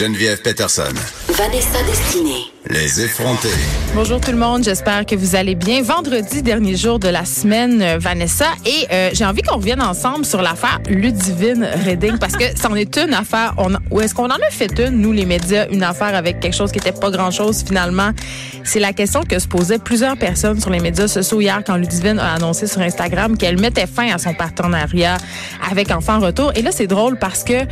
Geneviève Peterson. Vanessa Destinée. Les effrontés. Bonjour tout le monde, j'espère que vous allez bien. Vendredi, dernier jour de la semaine, euh, Vanessa, et euh, j'ai envie qu'on revienne ensemble sur l'affaire Ludivine Redding parce que c'en est une affaire. On, ou est-ce qu'on en a fait une, nous les médias, une affaire avec quelque chose qui était pas grand-chose finalement? C'est la question que se posaient plusieurs personnes sur les médias sociaux hier quand Ludivine a annoncé sur Instagram qu'elle mettait fin à son partenariat avec Enfant Retour. Et là, c'est drôle parce que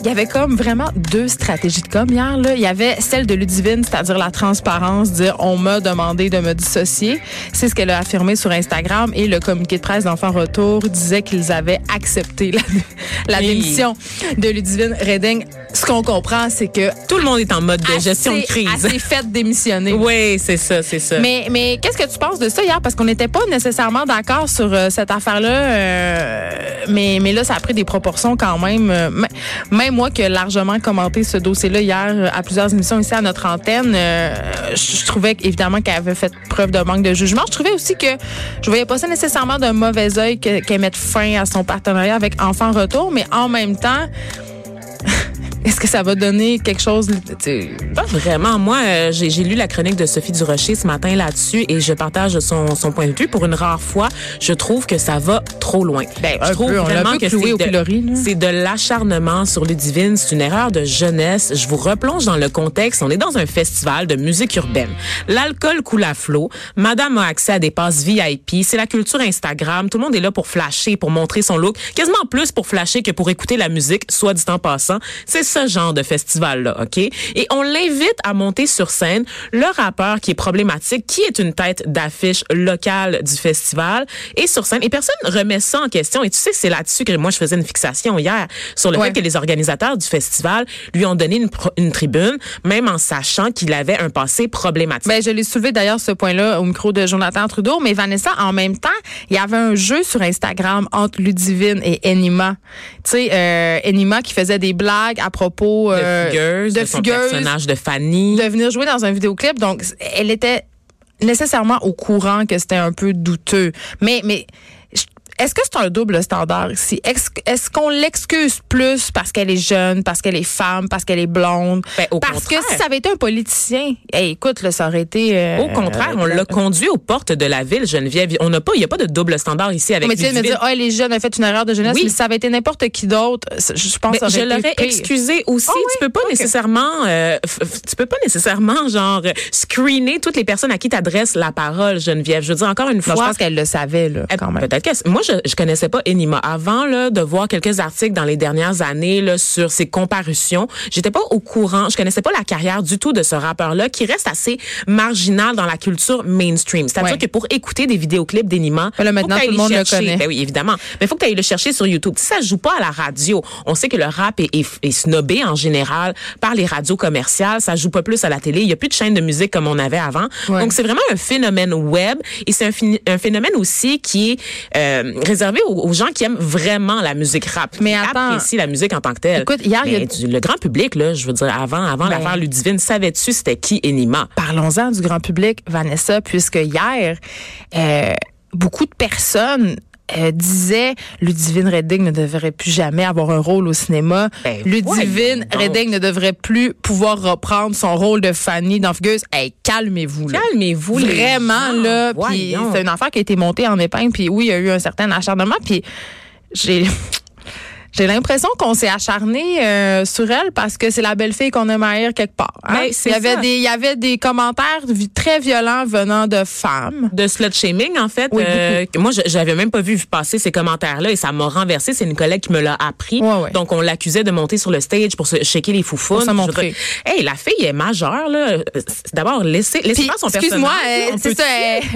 il y avait comme vraiment deux stratégies de com hier. Là. Il y avait celle de Ludivine, c'est-à-dire la transparence, dire on m'a demandé de me dissocier. C'est ce qu'elle a affirmé sur Instagram. Et le communiqué de presse d'Enfant Retour disait qu'ils avaient accepté la, la démission de Ludivine Redding. Ce qu'on comprend, c'est que tout le monde est en mode de gestion de crise. Assez fait démissionner. Oui, c'est ça, c'est ça. Mais, mais qu'est-ce que tu penses de ça hier? Parce qu'on n'était pas nécessairement d'accord sur euh, cette affaire-là. Euh, mais, mais là, ça a pris des proportions quand même. Euh, même moi qui ai largement commenté ce dossier-là hier euh, à plusieurs émissions ici à notre antenne, euh, je, trouvais évidemment qu'elle avait fait preuve de manque de jugement. Je trouvais aussi que je voyais pas ça nécessairement d'un mauvais œil qu'elle mette fin à son partenariat avec Enfant Retour, mais en même temps, est-ce que ça va donner quelque chose? Pas vraiment. Moi, euh, j'ai lu la chronique de Sophie Durocher ce matin là-dessus et je partage son, son point de vue. Pour une rare fois, je trouve que ça va trop loin. Ben, je trouve vraiment que c'est de, l'acharnement sur le divine. C'est une erreur de jeunesse. Je vous replonge dans le contexte. On est dans un festival de musique urbaine. L'alcool coule à flot. Madame a accès à des passes VIP. C'est la culture Instagram. Tout le monde est là pour flasher, pour montrer son look. Quasiment plus pour flasher que pour écouter la musique, soit dit en passant. C'est ce genre de festival-là, OK? Et on l'invite à monter sur scène le rappeur qui est problématique, qui est une tête d'affiche locale du festival, et sur scène. Et personne remet ça en question. Et tu sais, c'est là-dessus que moi, je faisais une fixation hier sur le fait que les organisateurs du festival lui ont donné une, une tribune, même en sachant qu'il avait un passé problématique. Ben, je l'ai soulevé d'ailleurs ce point-là au micro de Jonathan Trudeau, mais Vanessa, en même temps, il y avait un jeu sur Instagram entre Ludivine et Enima. Tu sais, euh, Enima qui faisait des blagues à propos euh, de son personnage de Fanny, de venir jouer dans un vidéoclip. Donc, elle était nécessairement au courant que c'était un peu douteux. Mais, mais est-ce que c'est un double standard ici? Est-ce qu'on l'excuse plus parce qu'elle est jeune, parce qu'elle est femme, parce qu'elle est blonde? Ben, au parce contraire. que si ça avait été un politicien, écoute, là, ça aurait été... Euh, au contraire, on l'a conduit aux portes de la ville, Geneviève. On n'a pas, il n'y a pas de double standard ici avec Mais tu viens de me dire, oh, elle est jeune, elle a fait une erreur de jeunesse. Oui. Mais si ça avait été n'importe qui d'autre, je pense que Je l'aurais excusé aussi. Oh, tu peux pas nécessairement, euh, tu peux pas nécessairement, genre, screener toutes les personnes à qui t'adresses la parole, Geneviève. Je veux dire, encore une fois. je pense qu'elle le savait, là, quand même. Peut-être que, moi, je, je connaissais pas Enima. Avant là, de voir quelques articles dans les dernières années là, sur ses comparutions, j'étais pas au courant. Je connaissais pas la carrière du tout de ce rappeur-là, qui reste assez marginal dans la culture mainstream. C'est-à-dire que pour écouter des vidéoclips d'Enima, là maintenant tout le monde le connaît. Ben oui, évidemment. Mais il faut que tu ailles le chercher sur YouTube. Si ça joue pas à la radio, on sait que le rap est, est, est, snobé en général par les radios commerciales. Ça joue pas plus à la télé. Il y a plus de chaînes de musique comme on avait avant. Ouais. Donc c'est vraiment un phénomène web et c'est un, un, phénomène aussi qui est euh, réservé aux, aux, gens qui aiment vraiment la musique rap, mais qui attends, apprécient la musique en tant que telle. Écoute, hier, mais il y a... du, le grand public, là, je veux dire, avant, avant ben, l'affaire Ludivine, savais-tu c'était qui Enima? Parlons-en du grand public, Vanessa, puisque hier, euh, beaucoup de personnes euh, disait Ludivine Redding ne devrait plus jamais avoir un rôle au cinéma. Ben, Ludivine Redding ne devrait plus pouvoir reprendre son rôle de Fanny dans Fugueuse. Hey, calmez-vous. Calmez-vous. Vraiment, là. Puis c'est une affaire qui a été montée en épingle. Puis oui, il y a eu un certain acharnement. Puis j'ai... J'ai l'impression qu'on s'est acharné euh, sur elle parce que c'est la belle fille qu'on aime haïr quelque part. Hein? Ben, il y avait ça. des il y avait des commentaires très violents venant de femmes. De slut shaming en fait. Oui, euh, moi j'avais même pas vu passer ces commentaires là et ça m'a renversé, c'est une collègue qui me l'a appris. Ouais, ouais. Donc on l'accusait de monter sur le stage pour se shaker les se montrer. Hey, la fille est majeure là. D'abord laissez laissez faire son Excuse-moi, personnage. c'est ça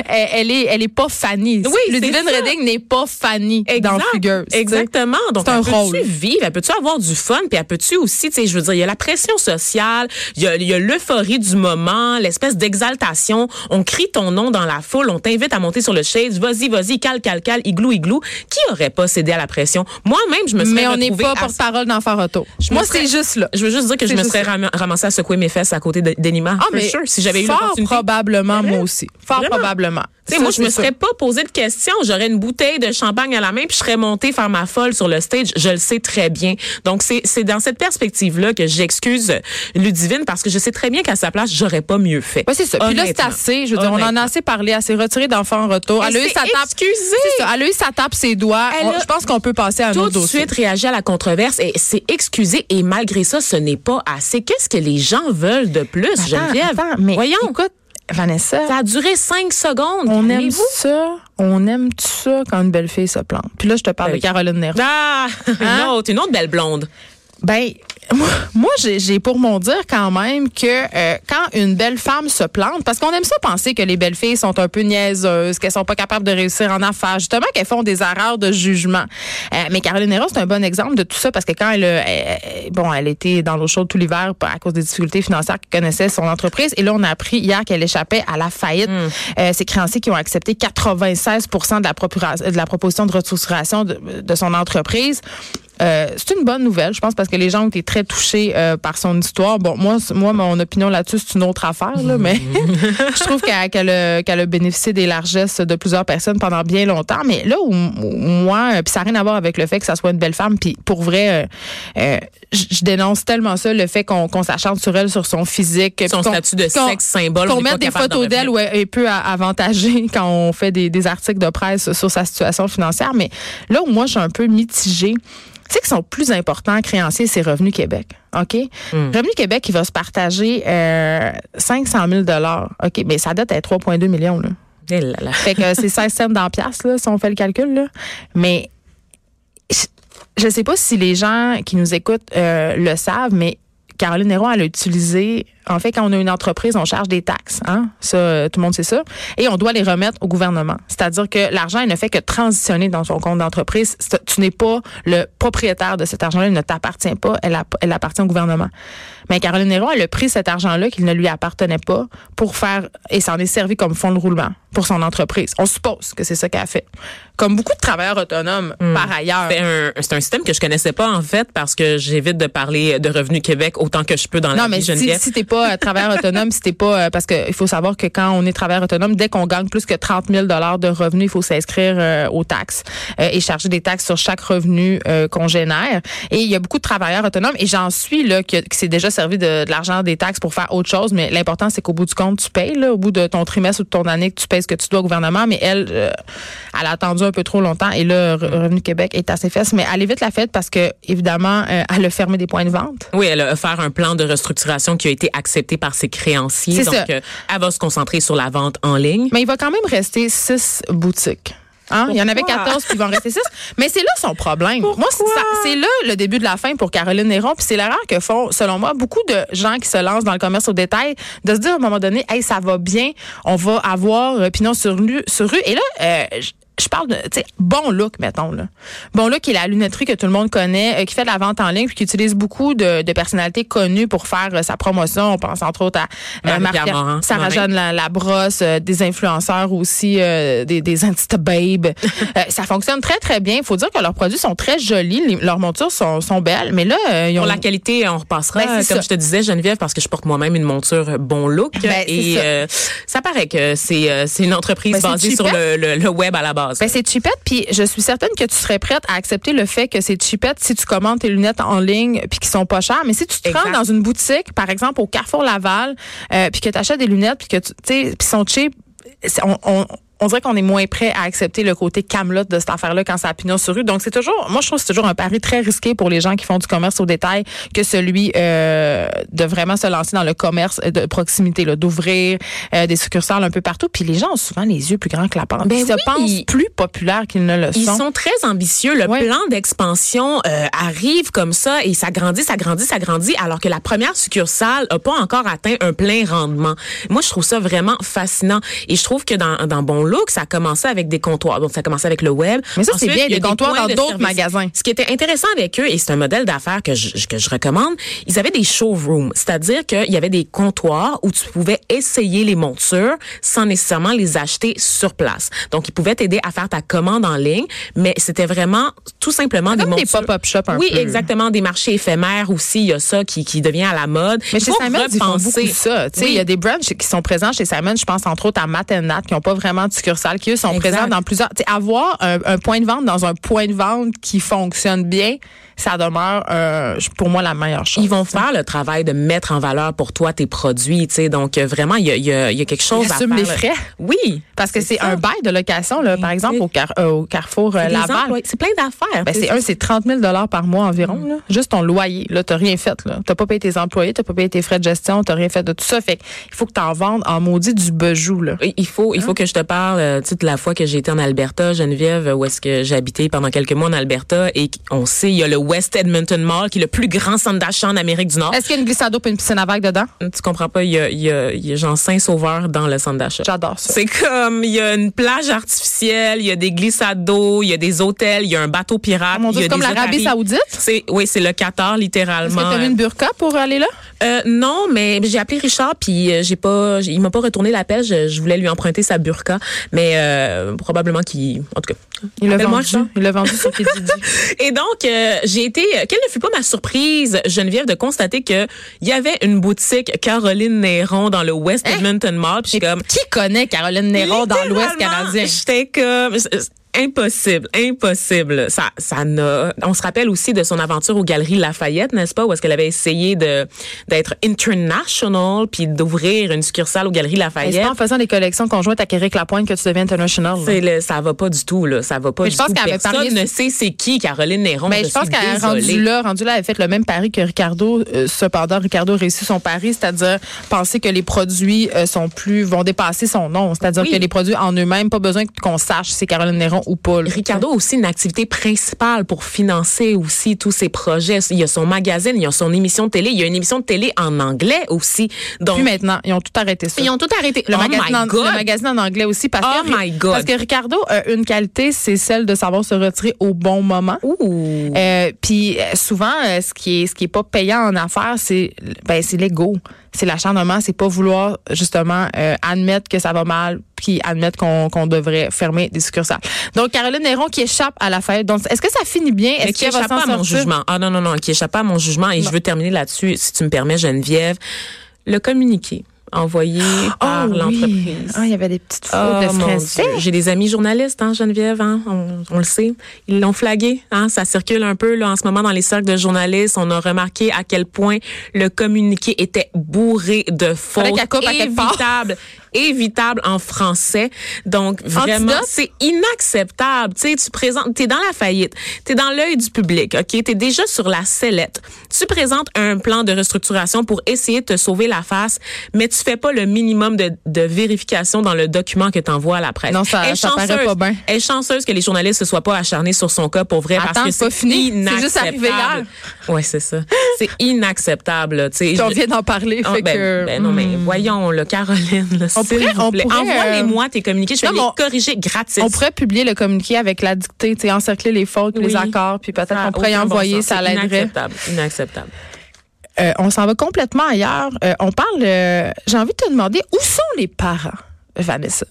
elle, elle, est elle est pas Fanny. Oui, Ludivine Redding n'est pas Fanny exact, dans Fugueuse. Exactement. Donc c'est un rôle. Drôle. peut-tu vivre, elle peut-tu avoir du fun, puis elle peut-tu aussi, tu sais, je veux dire, il y a la pression sociale, il y a, l'euphorie du moment, l'espèce d'exaltation. On crie ton nom dans la foule, on t'invite à monter sur le stage, vas-y, vas-y, cal, cal, cal, igloo, igloo. Qui aurait pas cédé à la pression? Moi-même, je me serais Mais on n'est pas à- porte-parole d'enfant auto. Moi, c'est juste là. Je veux juste dire que je me serais ram- ramassée à secouer mes fesses à côté de- d'Enima. Ah, mais sure, si j'avais eu fort probablement, moi aussi. Fort probablement. Ça, moi, je me c'est serais pas posé de questions. J'aurais une bouteille de champagne à la main, puis je serais montée faire ma folle sur le stage. Je le sais très bien. Donc, c'est c'est dans cette perspective-là que j'excuse Ludivine, parce que je sais très bien qu'à sa place, j'aurais pas mieux fait. Ouais, c'est ça. Puis là, c'est assez. Je veux dire, on en a assez parlé. Elle s'est retirée d'enfant en retour. Elle Elle a eu s'est sa tape. C'est ça. Elle a eu sa tape, ses doigts. On- je pense qu'on peut passer à un tout autre de dossier. suite réagi à la controverse et s'est excusé. Et malgré ça, ce n'est pas assez. Qu'est-ce que les gens veulent de plus, Attends, Geneviève? attends, mais Voyons. écoute, Vanessa, Ça a duré cinq secondes. on aime ça. On aime ça quand une belle fille se plante. Puis là, je te parle Ben de oui. Caroline Néron. Ah, Hein? une autre, une autre belle blonde. Ben, moi, moi, j'ai pour mon dire quand même que euh, quand une belle femme se plante, parce qu'on aime ça penser que les belles filles sont un peu niaiseuses, qu'elles sont pas capables de réussir en affaires, justement qu'elles font des erreurs de jugement. Euh, mais Caroline Héron, c'est un bon exemple de tout ça parce que quand elle, elle- bon, elle était dans l'eau chaude tout l'hiver à cause des difficultés financières qu'elle connaissait son entreprise, et là on a appris hier qu'elle échappait à la faillite. Euh, ses créanciers qui ont accepté 96 de la, de la proposition de restructuration de, de son entreprise. Euh, c'est une bonne nouvelle, je pense, parce que les gens ont été très touchés euh, par son histoire. Bon, moi, moi, mon opinion là-dessus, c'est une autre affaire, là, mais je trouve qu'elle a, bénéficié des largesses de plusieurs personnes pendant bien longtemps. Mais là où, où moi, euh, puis ça n'a rien à voir avec le fait que ça soit une belle femme, puis pour vrai, euh, je dénonce tellement ça, le fait qu'on qu'on s'acharne sur elle, sur son physique. Son statut de sexe symbole. on qu'on mette des photos d'elle où elle est peu avantagée quand on fait des, des articles de presse sur sa situation financière. Mais là où moi, je suis un peu mitigée, c'est que son plus important créancier, c'est Revenu Québec. OK? Hmm. Revenu Québec, il va se partager euh, 500 000 OK? Mais sa dette est 3,2 millions. Là. Eh là là. Fait que c'est 16 cents dans là, si on fait le calcul. Là. Mais je- je sais pas si les gens qui nous écoutent euh, le savent, mais Caroline Néron, elle a utilisé. En fait, quand on a une entreprise, on charge des taxes. Hein? Ça, euh, tout le monde sait ça. Et on doit les remettre au gouvernement. C'est-à-dire que l'argent, il ne fait que transitionner dans son compte d'entreprise. Tu n'es pas le propriétaire de cet argent-là. Il ne t'appartient pas. Elle, elle appartient au gouvernement. Mais Caroline Néron, elle a pris cet argent-là qui ne lui appartenait pas pour faire, et s'en est servi comme fonds de roulement pour son entreprise. On suppose que c'est ça qu'elle a fait. Comme beaucoup de travailleurs autonomes, par ailleurs. C'est un, système que je connaissais pas en fait parce que j'évite de parler de Revenu Québec autant que je peux dans la Non, vie mais si, Geneviève. si t'es pas euh, travailleur autonome, si pas, euh, parce que il faut savoir que quand on est travailleur autonome, dès qu'on gagne plus que 30 000 dollars de revenus, il faut s'inscrire euh, aux taxes euh, et charger des taxes sur chaque revenu euh, qu'on génère. Et il y a beaucoup de travailleurs autonomes, et j'en suis là qui, s'est déjà servi de, l'argent des taxes pour faire autre chose. Mais l'important c'est qu'au bout du compte, tu payes là, au bout de ton trimestre ou de ton année, que tu payes ce que tu dois au gouvernement. Mais elle, elle a attendu un peu trop longtemps, et là, Re- Revenu Québec est assez fesses. Mais allez vite la fête parce que évidemment, elle a fermé des points de vente. Oui, elle a offert un plan de restructuration qui a été par ses créanciers. C'est Donc, euh, elle va se concentrer sur la vente en ligne. Mais il va quand même rester six boutiques. Hein? Il y en avait Pourquoi? 14, puis il va en rester 6. Mais c'est là son problème. Moi, c'est Pourquoi? ça- c'est là le début de la fin pour Caroline Néron. Puis c'est l'erreur que font, selon moi, beaucoup de gens qui se lancent dans le commerce au détail, de se dire à un moment donné, hey, ça va bien, on va avoir euh, pignon sur rue. Sur rue. Et là, euh, je- parle de, tu sais, bon look, mettons, là. Bon look, qui est la lunetterie que tout le monde connaît, euh, qui fait de la vente en ligne, puis qui utilise beaucoup de, de personnalités connues pour faire euh, sa promotion. On pense entre autres à euh, Marie- Morin. Sarah-Jeanne la, la brosse, euh, des influenceurs aussi, euh, des, des Insta babes. Euh, ça fonctionne très, très bien. Il faut dire que leurs produits sont très jolis. Les- leurs montures sont, sont belles. Mais là, euh, ils ont... Pour la qualité, on repassera, Ben, comme ça. je te disais, Geneviève, parce que je porte moi-même une monture bon look. Ben, et ça. euh, ça paraît que c'est euh, une entreprise Ben, basée sur le, le- le web à la base. Ben, c'est cheapette, puis je suis certaine que tu serais prête à accepter le fait que c'est cheapette si tu commandes tes lunettes en ligne puis qui sont pas chères. Mais si tu te rends dans une boutique, par exemple au Carrefour Laval, euh, puis que tu achètes des lunettes puis que tu sais, puis sont cheap, on, on, on dirait qu'on est moins prêt à accepter le côté camelote de cette affaire-là quand ça a pignon sur rue. Donc c'est toujours, moi je trouve que c'est toujours un pari très risqué pour les gens qui font du commerce au détail que celui euh, de vraiment se lancer dans le commerce de proximité, là, d'ouvrir euh, des succursales un peu partout. Puis les gens ont souvent les yeux plus grands que la pente. Ben Ils se pensent plus populaires qu'ils ne le Ils sont. sont très ambitieux. Le Ouais. plan d'expansion euh, arrive comme ça et ça grandit, ça grandit, ça grandit, alors que la première succursale a pas encore atteint un plein rendement. Moi, je trouve ça vraiment fascinant et je trouve que dans, dans Bon look, ça a commencé avec des comptoirs. Donc, ça a commencé avec le web. Mais ça, c'est bien, des comptoirs dans d'autres magasins. Ce qui était intéressant avec eux, et c'est un modèle d'affaires que je, que je recommande, ils avaient des showrooms. C'est-à-dire qu'il y avait des comptoirs où tu pouvais essayer les montures sans nécessairement les acheter sur place. Donc, ils pouvaient t'aider à faire ta commande en ligne, mais c'était vraiment tout simplement des Comme des pop-up shops un oui, peu. exactement. Des marchés éphémères aussi. Il y a ça qui, qui devient à la mode. Mais Il chez Simon, ils font beaucoup ça. Oui. Il y a des brands qui sont présents chez Simon. Je pense entre autres à Matt and Nat, qui n'ont pas vraiment de succursale, qui eux sont Exact. présents dans plusieurs. Avoir un, un point de vente dans un point de vente qui fonctionne bien, ça demeure euh, pour moi la meilleure chose. Ils vont faire le travail de mettre en valeur pour toi tes produits, tu sais. Donc euh, vraiment, il y a, y a- y a quelque chose Ils à faire. les frais. Oui, Parce que c'est un bail de location, là, par exemple, au, Car- euh, au Carrefour euh, Laval. C'est plein d'affaires. Ben, c'est un, c'est 30 000 par mois environ. Là. Juste ton loyer. Là, t'as rien fait. Là. T'as pas payé tes employés, t'as pas payé tes frais de gestion, t'as rien fait de tout ça. Fait il faut que t'en vendes en maudit du bejou. Là. Il faut, il Hein? faut que je te parle, euh, tu sais, de la fois que j'ai été en Alberta, Geneviève, où est-ce que j'ai habité pendant quelques mois en Alberta, et on sait, il y a le West Edmonton Mall, qui est le plus grand centre d'achat en Amérique du Nord. Est-ce qu'il y a une glissade d'eau et une piscine à vagues dedans? Tu comprends pas, il y a, il y a, il y a genre Saint-Sauveur dans le centre d'achat. J'adore ça. C'est comme, il y a une plage artificielle, il y a des glissades d'eau, il y a des hôtels, il y a un bateau pirate. Oh c'est comme l'Arabie. Saoudite? C'est, oui, c'est le Qatar, Est-ce littéralement. que t'as mis une burqa pour aller là? Euh, non, mais j'ai appelé Richard puis euh, j'ai pas, il m'a pas retourné l'appel. Je, je voulais lui emprunter sa burqa, mais euh, probablement qu'il, en tout cas. Il l'a vendu. Richard. Il l'a vendu sur Kijiji. Et donc, euh, j'ai été, quelle ne fut pas ma surprise, Geneviève, de constater que il y avait une boutique Caroline Néron dans le West Edmonton Mall. Puis je suis comme, Qui connaît Caroline Néron dans l'Ouest canadien? J'étais comme impossible, impossible. Ça, ça n'a. On se rappelle aussi de son aventure aux Galeries Lafayette, n'est-ce pas, où est-ce qu'elle avait essayé de d'être international puis d'ouvrir une succursale aux Galeries Et C'est Lafayette. pas en faisant des collections conjointes avec Eric Lapointe que tu deviens international. C'est le, ça va pas du tout là, ça va pas Mais du je pense tout. qu'elle avait Personne parié ne sur- sait c'est qui Caroline Néron. Ben, je, pense qu'elle désolée. rendue là, rendue là, elle a fait le même pari que Ricardo. Euh, cependant, Ricardo a réussi son pari, c'est-à-dire penser que les produits euh, sont plus vont dépasser son nom, c'est-à-dire Oui. que les produits en eux-mêmes, pas besoin qu'on sache si c'est Caroline Néron ou pas. là. Ricardo a aussi une activité principale pour financer aussi tous ses projets. Il y a son magazine, il y a son émission de télé, il y a une émission de télé en anglais aussi. Donc, Puis maintenant, ils ont tout arrêté ça. ils ont tout arrêté. le, oh magazine en, God. le magazine en anglais aussi parce Oh que my God. parce que Ricardo a une qualité, c'est celle de savoir se retirer au bon moment. Euh, puis euh, souvent, euh, ce qui est ce qui est pas payant en affaires, c'est ben c'est l'ego, c'est l'acharnement, c'est pas vouloir justement euh, admettre que ça va mal, puis admettre qu'on qu'on devrait fermer des succursales. Donc Caroline Néron qui échappe à la fête. Donc est-ce que ça finit bien? Est-ce qui qu'elle va échappe s'en pas à mon jugement? Ah non, non, non, qui échappe pas à mon jugement. Et je veux terminer là-dessus, si tu me permets, Geneviève. Le communiqué envoyé par Oh, oui. l'entreprise. Ah, il y avait des petites fautes Oh, de. J'ai des amis journalistes, hein, Geneviève, hein, on, on le sait. Ils l'ont flagué, hein, ça circule un peu là en ce moment dans les cercles de journalistes. On a remarqué à quel point le communiqué était bourré de fautes évitables, évitables en français. Donc vraiment, c'est inacceptable. Tu sais, tu présentes, t'es dans la faillite, t'es dans l'œil du public, ok, t'es déjà sur la sellette. Tu présentes un plan de restructuration pour essayer de te sauver la face, mais tu fais pas le minimum de, de vérification dans le document que t'envoies à la presse. Non, ça- est ça paraît pas bien. Elle est chanceuse que les journalistes se soient pas acharnés sur son cas pour vrai Attends, parce que c'est fini. C'est juste arrivé hier. Ouais, c'est ça. C'est inacceptable. tu sais. On vient d'en parler. Ah, fait ben, que, ben non, mais hmm. voyons, le Caroline, là, s'il pourrait- vous on plaît. pourrait, Envoie-les-moi tes communiqués, je vais non, les corriger gratis. On pourrait publier le communiqué avec la dictée, encercler les fautes, les accords, puis peut-être qu'on pourrait y bon envoyer, sens. ça l'aiderait. Inacceptable. Inacceptable. Euh, on s'en va complètement ailleurs. Euh, on parle. euh, J'ai envie de te demander où sont les parents, Vanessa?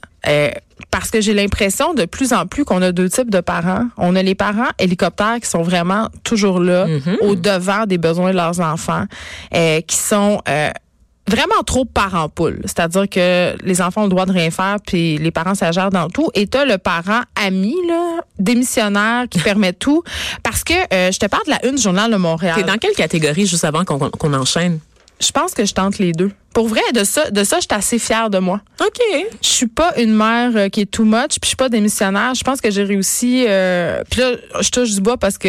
Parce que j'ai l'impression de plus en plus qu'on a deux types de parents. On a les parents hélicoptères qui sont vraiment toujours là, au devant des besoins de leurs enfants, qui sont vraiment trop parents poules. C'est-à-dire que les enfants ont le droit de rien faire, puis les parents s'agèrent dans tout. Et t'as le parent ami, là, démissionnaire, qui permet tout. Parce que euh, je te parle de la une journal de Montréal. T'es dans quelle catégorie juste avant qu'on qu'on enchaîne? Je pense que je tente les deux. Pour vrai, de ça, de ça, je suis assez fière de moi. OK. Je suis pas une mère euh, qui est too much, puis je suis pas démissionnaire. Je pense que j'ai réussi. euh, puis là, je touche du bois parce que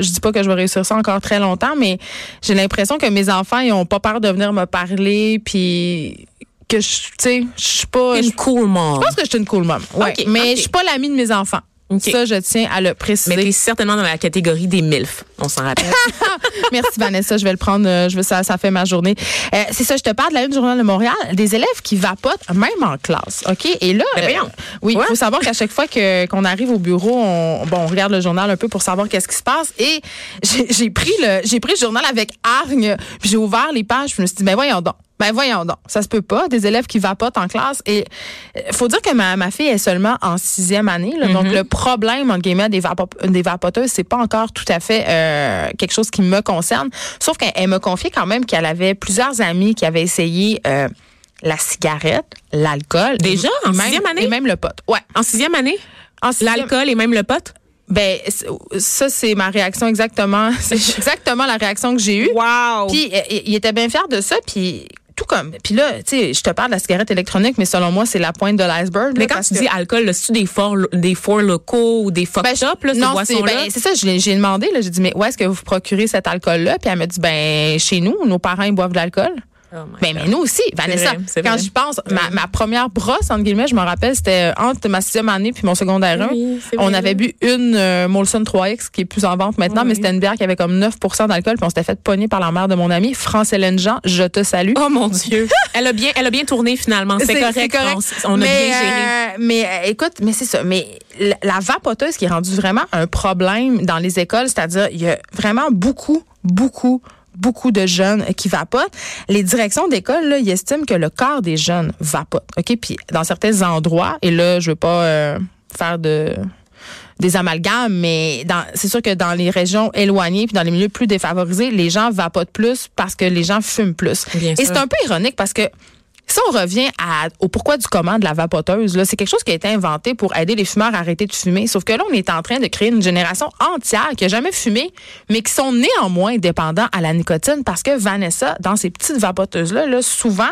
je dis pas que je vais réussir ça encore très longtemps, mais j'ai l'impression que mes enfants, ils ont pas peur de venir me parler, puis que je, tu sais, je suis pas. Une Je cool mom. pense que je suis une cool mom. Ouais, Ok, mais ok. je suis pas l'amie de mes enfants. OK. Ça, je tiens à le préciser. Mais t'es certainement dans la catégorie des MILF, on s'en rappelle. Merci Vanessa, je vais le prendre. euh, Je veux ça, ça fait ma journée. Euh, c'est ça, je te parle de la une journal de Montréal, des élèves qui vapotent même en classe, ok? Et là, Ben voyons. oui, il Ouais. faut savoir qu'à chaque fois que qu'on arrive au bureau, on, bon, on regarde le journal un peu pour savoir qu'est-ce qui se passe. Et j'ai j'ai pris le, j'ai pris le journal avec hargne, puis j'ai ouvert les pages, puis je me suis dit, ben voyons donc. Ben voyons donc, ça se peut pas, des élèves qui vapotent en classe. Et euh, faut dire que ma, ma fille est seulement en sixième année, là, donc le problème entre guillemets des, vapo- des vapoteuses, c'est pas encore tout à fait euh, quelque chose qui me concerne. Sauf qu'elle elle m'a confié quand même qu'elle avait plusieurs amis qui avaient essayé euh, la cigarette, l'alcool, Déjà? En même- sixième année? et même le pot. Ouais. en sixième année, En sixième- l'alcool et même le pot? Ben ça c'est ma réaction exactement. C'est exactement la réaction que j'ai eue. Wow! Puis il était bien fier de ça, puis tout comme. Puis là, tu sais, je te parle de la cigarette électronique, mais selon moi, c'est la pointe de l'iceberg. mais quand tu que- dis alcool, c'est-tu des fours, des locaux ou des fuck Ben, shops, là, ces non, c'est boissons-là? ben, c'est ça, je l'ai- j'ai demandé, là, j'ai dit, mais où est-ce que vous procurez cet alcool-là? Puis elle m'a dit, ben, chez nous, nos parents, ils boivent de l'alcool. Oh Ben, mais nous aussi, Vanessa, vrai, quand j'y pense, ma, ma première brosse, entre guillemets, je me rappelle, c'était entre ma sixième année puis mon secondaire 1. Oui, c'est on vrai. avait bu une euh, Molson 3X qui est plus en vente maintenant, mais c'était une bière qui avait comme 9 d'alcool puis on s'était fait pogner par la mère de mon ami, France-Hélène Jean, je te salue. Oh mon Dieu. elle a bien, elle a bien tourné finalement. C'est correct. France. On a mais, bien géré. euh, mais euh, écoute, mais c'est ça. Mais la, la vapoteuse qui est rendue vraiment un problème dans les écoles, c'est-à-dire il y a vraiment beaucoup, beaucoup beaucoup de jeunes qui vapotent. Les directions d'école, là, ils estiment que le quart des jeunes vapotent. OK? Puis dans certains endroits, et là, je veux pas euh, faire de des amalgames, mais dans- c'est sûr que dans les régions éloignées puis dans les milieux plus défavorisés, les gens vapotent plus parce que les gens fument plus. Bien Et sûr. c'est un peu ironique parce que si on revient au pourquoi du comment de la vapoteuse, c'est quelque chose qui a été inventé pour aider les fumeurs à arrêter de fumer. Sauf que là, on est en train de créer une génération entière qui a jamais fumé, mais qui sont néanmoins dépendants à la nicotine parce que Vanessa, dans ces petites vapoteuses-là, là, souvent,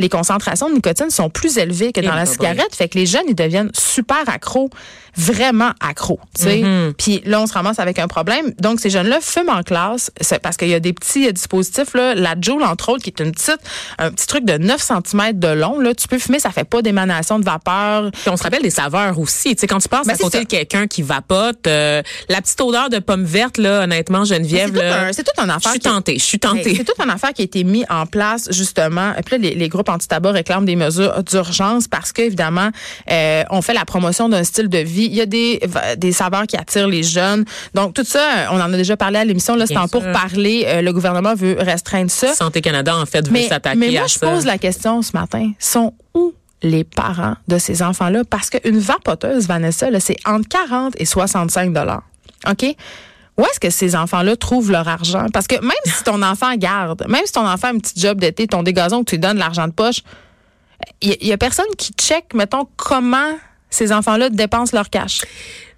les concentrations de nicotine sont plus élevées que Eh dans la ben, cigarette. Fait que les jeunes, ils deviennent super accros, vraiment accros. Mm-hmm. Puis là, on se ramasse avec un problème. Donc, ces jeunes-là fument en classe parce qu'il y a des petits euh, dispositifs. Là, la Joule, entre autres, qui est une petite, un petit truc de 9 cm de long. Là, tu peux fumer, ça fait pas d'émanation de vapeur. Puis on se rappelle des saveurs aussi. Tu sais, quand tu passes Ben, à côté de quelqu'un qui vapote, euh, la petite odeur de pomme verte, là, honnêtement, C'est Geneviève, tout, un, c'est tout un je affaire. suis qui- tentée. Je suis Ben, tentée. C'est toute une affaire qui a été mise en place, justement. Et puis là, les, les groupes anti-tabac réclament des mesures d'urgence parce qu'évidemment, euh, on fait la promotion d'un style de vie. Il y a des, des saveurs qui attirent les jeunes. Donc, tout ça, on en a déjà parlé à l'émission. Là, c'est en pour parler. Euh, le gouvernement veut restreindre ça. Santé Canada, en fait, veut s'attaquer mais moi, à je ça. pose la question ce matin. Sont où les parents de ces enfants-là? Parce qu'une vapoteuse, Vanessa, c'est entre 40 et 65 dollars. OK? Où est-ce que ces enfants-là trouvent leur argent? Parce que même si ton enfant garde, même si ton enfant a un petit job d'été, ton dégazon, tu lui donnes l'argent de poche, il y, a personne qui check, mettons, comment ces enfants-là dépensent leur cash.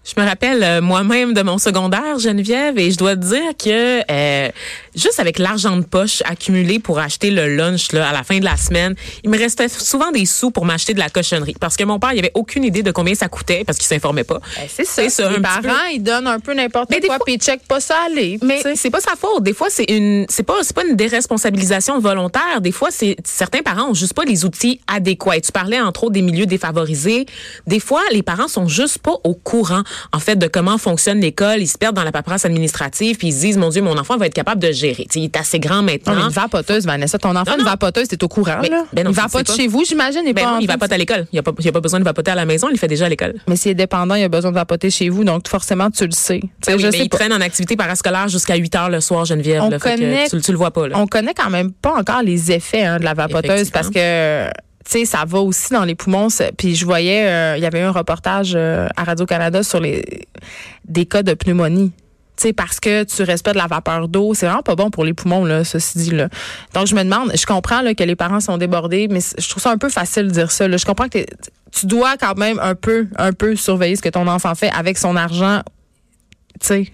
Je me rappelle euh, moi-même de mon secondaire, Geneviève, et je dois dire que euh, juste avec l'argent de poche accumulé pour acheter le lunch là, à la fin de la semaine, il me restait souvent des sous pour m'acheter de la cochonnerie. Parce que mon père, il avait aucune idée de combien ça coûtait parce qu'il s'informait pas. c'est C'est ça, Les un petit parents, peu. ils donnent un peu n'importe des quoi, fois- puis ils checkent pas ça aller. Mais c'est pas sa faute. Des fois, c'est une, c'est pas, c'est pas une déresponsabilisation volontaire. Des fois, c'est certains parents ont juste pas les outils adéquats. Et tu parlais entre autres des milieux défavorisés. Des fois, les parents sont juste pas au courant en fait de comment fonctionne l'école. Ils se perdent dans la paperasse administrative puis ils se disent mon Dieu, mon enfant va être capable de gérer. Il est assez grand Non, maintenant. mais une vapoteuse, Vanessa. Ton enfant, Non, une non. vapoteuse, t'es au courant, Mais- là? ben non, il vapote pas. chez vous, j'imagine, Ben pas non, il train va de- pas à l'école. Il a pas, pas besoin de vapoter à la maison. Il le fait déjà à l'école. Mais s'il est dépendant, il a besoin de vapoter chez vous, donc forcément, tu le sais. Ben oui, je mais sais ils prennent en activité parascolaire jusqu'à 8 heures le soir, Geneviève. On là. Connaît- tu, tu le vois pas là. On connaît quand même pas encore les effets hein, de la vapoteuse parce que tu sais ça va aussi dans les poumons puis je voyais euh, il y avait eu un reportage euh, à Radio Canada sur les des cas de pneumonie sais parce que tu respectes la vapeur d'eau. C'est vraiment pas bon pour les poumons là ceci dit là. Donc je me demande je comprends là, que les parents sont débordés mais je trouve ça un peu facile de dire ça je comprends que tu dois quand même un peu un peu surveiller ce que ton enfant fait avec son argent. Tu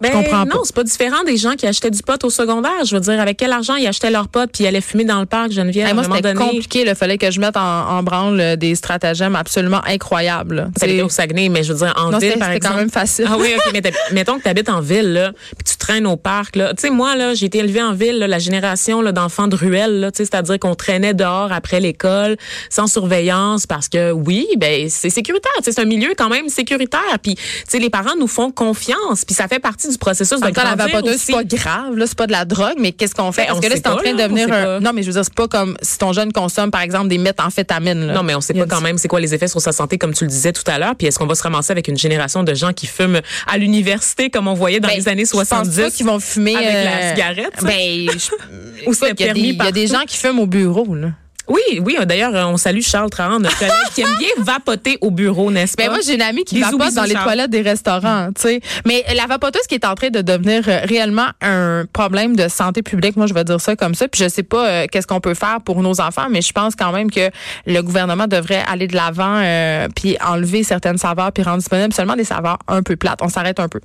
Ben, je comprends pas. non, c'est pas différent des gens qui achetaient du pot au secondaire. Je veux dire, avec quel argent ils achetaient leur pot puis ils allaient fumer dans le parc Geneviève Hey, à moi, c'était compliqué. Il fallait que je mette en, en branle euh, des stratagèmes absolument incroyables. allait au Saguenay, mais je veux dire, en Non, ville, par exemple. quand même facile. Ah oui, OK, mais mettons que tu habites en ville, là, puis tu traînes au parc. Là. Tu sais, moi, là, j'ai été élevée en ville, là, la génération là, d'enfants de ruelle, là, tu sais, c'est-à-dire qu'on traînait dehors après l'école, sans surveillance, parce que oui, ben c'est sécuritaire. C'est un milieu quand même sécuritaire. Puis, tu sais, les parents nous font confiance, puis ça fait partie du processus de la grandir aussi. c'est pas grave, là, c'est pas de la drogue, mais qu'est-ce qu'on fait? Ben, Parce que là, c'est en train de devenir un. Non, mais je veux dire, c'est pas comme si ton jeune consomme, par exemple, des méthamphétamines. là. Non, mais on sait pas quand même c'est quoi les effets sur sa santé, comme tu le disais tout à l'heure. Puis est-ce qu'on va se ramasser avec une génération de gens qui fument à l'université, comme on voyait dans Ben, les années Je pense 70? pas qu'ils vont fumer avec la euh, cigarette? Ben, je- Ou des- permis il y a des gens qui fument au bureau, là. Oui, oui. D'ailleurs, on salue Charles Trahan, notre collègue, qui aime bien vapoter au bureau, n'est-ce pas? Ben moi j'ai une amie qui Bisous, vapote dans les Charles. toilettes des restaurants, tu sais. Mais la vapoteuse qui est en train de devenir euh, réellement un problème de santé publique, moi je vais dire ça comme ça. Puis je sais pas euh, qu'est-ce qu'on peut faire pour nos enfants, mais je pense quand même que le gouvernement devrait aller de l'avant euh, puis enlever certaines saveurs puis rendre disponibles seulement des saveurs un peu plates. On s'arrête un peu.